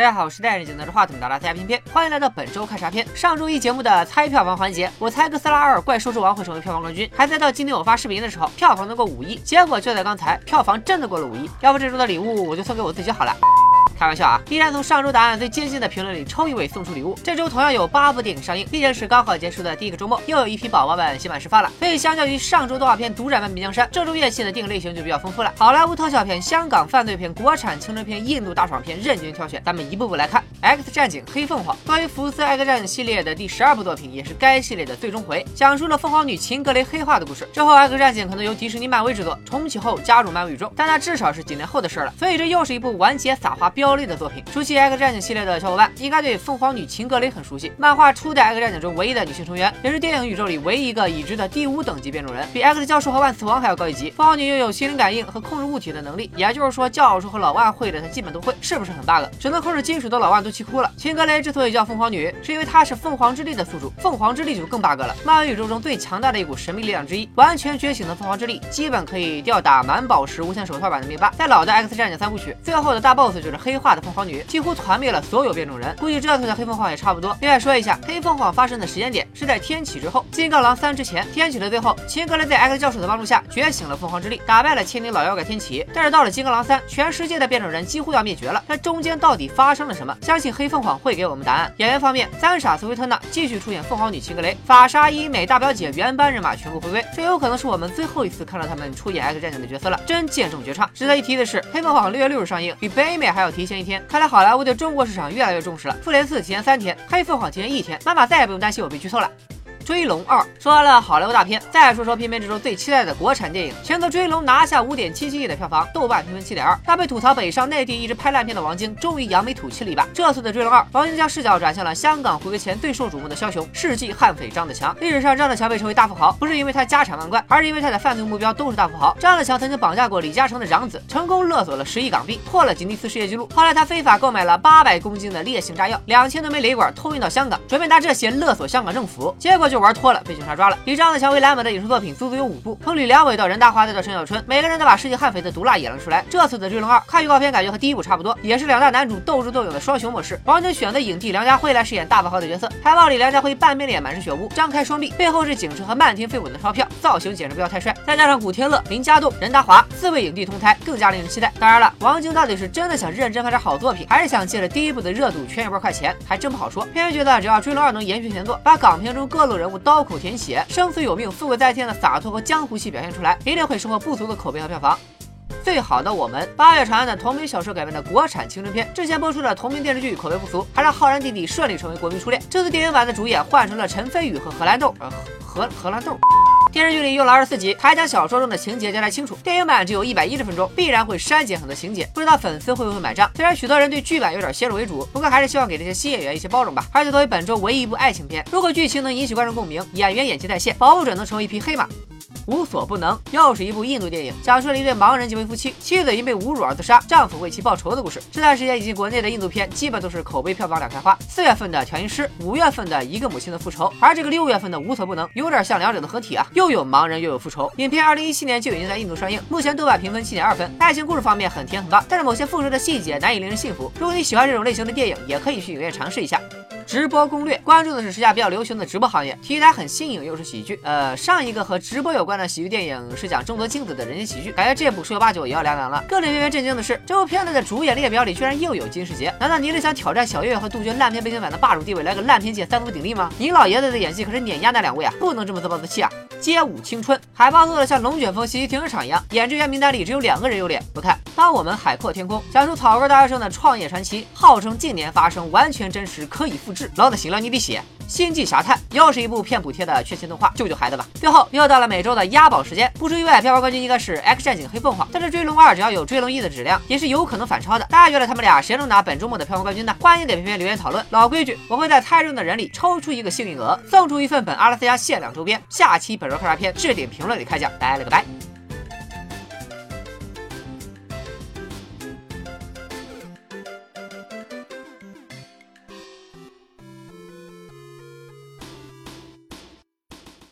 大家好，我是戴着眼镜拿着话筒的拉家偏偏，欢迎来到本周看啥片。上周一节目的猜票房环节，我猜哥斯拉二怪兽之王会成为票房冠军，还猜到今天我发视频的时候票房能过五亿，结果就在刚才，票房真的过了五亿。要不这周的礼物我就送给我自己好了。开玩笑啊！依然从上周答案最接近的评论里抽一位送出礼物。这周同样有八部电影上映，毕竟是刚好结束的第一个周末，又有一批宝宝们刑满释放了。所以相较于上周动画片独占半壁江山，这周院线的电影类型就比较丰富了。好莱坞特效片、香港犯罪片、国产青春片、印度大爽片，任君挑选。咱们一步步来看。X 战警：黑凤凰，关于福斯 X 战警系列的第十二部作品，也是该系列的最终回，讲述了凤凰女秦格雷黑化的故事。之后 X 战警可能由迪士尼漫威制作，重启后加入漫威宇宙，但那至少是几年后的事了。所以这又是一部完结撒花飙泪的作品。熟悉 X 战警系列的小伙伴应该对凤凰女秦格雷很熟悉，漫画初代 X 战警中唯一的女性成员，也是电影宇宙里唯一一个已知的第五等级变种人，比 X 教授和万磁王还要高一级。凤凰女拥有心灵感应和控制物体的能力，也就是说教授和老万会的她基本都会，是不是很 bug？只能控制金属的老万都气哭了。秦格雷之所以叫凤凰女，是因为她是凤凰之力的宿主，凤凰之力就更 bug 了。漫威宇宙中最强大的一股神秘力量之一，完全觉醒的凤凰之力，基本可以吊打满宝石无限手套版的灭霸。在老的 X 战警三部曲，最后的大 boss 就是黑化的凤凰女，几乎团灭了所。有变种人，估计这次的黑凤凰也差不多。另外说一下，黑凤凰发生的时间点是在天启之后，金刚狼三之前。天启的最后，秦格雷在 X 教授的帮助下觉醒了凤凰之力，打败了千年老妖怪天启。但是到了金刚狼三，全世界的变种人几乎要灭绝了。那中间到底发生了什么？相信黑凤凰会给我们答案。演员方面，三傻斯维特纳继续出演凤凰女秦格雷，法莎伊美大表姐原班人马全部回归。这有可能是我们最后一次看到他们出演 X 战警的角色了，真见证绝唱。值得一提的是，黑凤凰六月六日上映，比北美还要提前前一天。看来好莱坞对中国市场越来越重视了。复联四提前三天，黑凤凰提前一天，妈妈再也不用担心我被剧透了。追龙二说完了好莱坞大片，再说说片片之中最期待的国产电影。前头追龙拿下五点七七亿的票房，豆瓣评分七点二。他被吐槽北上内地一直拍烂片的王晶，终于扬眉吐气了一把。这次的追龙二，王晶将视角转向了香港回归前最受瞩目的枭雄世纪悍匪张子强。历史上张子强被称为大富豪，不是因为他家产万贯，而是因为他的犯罪目标都是大富豪。张子强曾经绑架过李嘉诚的长子，成功勒索了十亿港币，破了吉尼斯世界纪录。后来他非法购买了八百公斤的烈性炸药，两千多枚雷管偷运到香港，准备拿这些勒索香港政府，结果就玩脱了，被警察。抓了，以张子强为蓝本的影视作品足足有五部，从吕良伟到任达华再到陈小春，每个人都把世纪悍匪的毒辣演了出来。这次的《追龙二》看预告片，感觉和第一部差不多，也是两大男主斗智斗勇的双雄模式。王晶选择影帝梁家辉来饰演大富豪的角色，海报里梁家辉半边脸满是血污，张开双臂，背后是警车和漫天飞舞的钞票，造型简直不要太帅。再加上古天乐、林家栋、任达华四位影帝同台，更加令人期待。当然了，王晶到底是真的想认真拍点好作品，还是想借着第一部的热度圈一波快钱，还真不好说。偏偏觉得只要《追龙二》能延续前作，把港片中各路人物刀口舔血、生死有命。富贵在天的洒脱和江湖气表现出来，一定会收获不俗的口碑和票房。最好的我们，八月长安的同名小说改编的国产青春片，之前播出的同名电视剧口碑不俗，还让浩然弟弟顺利成为国民初恋。这次电影版的主演换成了陈飞宇和荷兰豆，呃，荷荷兰豆。电视剧里用了二十四集，还将小说中的情节交代清楚。电影版只有一百一十分钟，必然会删减很多情节，不知道粉丝会不会买账。虽然许多人对剧版有点先入为主，不过还是希望给这些新演员一些包容吧。而且作为本周唯一一部爱情片，如果剧情能引起观众共鸣，演员演技在线，保不准能成为一匹黑马。无所不能，又是一部印度电影，讲述了一对盲人结为夫妻，妻子因被侮辱而自杀，丈夫为其报仇的故事。这段时间以及国内的印度片，基本都是口碑票房两开花。四月份的调音师，五月份的一个母亲的复仇，而这个六月份的无所不能，有点像两者的合体啊，又有盲人又有复仇。影片二零一七年就已经在印度上映，目前豆瓣评分七点二分，爱情故事方面很甜很棒，但是某些复仇的细节难以令人信服。如果你喜欢这种类型的电影，也可以去影院尝试一下。直播攻略关注的是时下比较流行的直播行业，题材很新颖，又是喜剧。呃，上一个和直播有关的喜剧电影是讲中德镜子的人间喜剧，感觉这部十有八九也要凉凉了。更令人震惊的是，这部片子的主演列表里居然又有金世杰，难道您是想挑战小岳岳和杜鹃烂片背景板的霸主地位，来个烂片界三足鼎立吗？您老爷子的演技可是碾压那两位啊，不能这么自暴自弃啊！街舞青春海报做的像龙卷风袭击停车场一样，演职员名单里只有两个人有脸，不看。当我们海阔天空，讲述草根大学生的创业传奇，号称近年发生，完全真实，可以复制。老子醒了，你得写。星际侠探又是一部骗补贴的缺钱动画，救救孩子吧！最后又到了每周的押宝时间，不出意外，票房冠军应该是 X 战警黑凤凰。但是追龙二只要有追龙一的质量，也是有可能反超的。大家觉得他们俩谁能拿本周末的票房冠军呢？欢迎给片片留言讨论。老规矩，我会在猜中的人里抽出一个幸运额，送出一份本阿拉斯加限量周边。下期本周看啥片置顶评论里开奖，拜了个拜。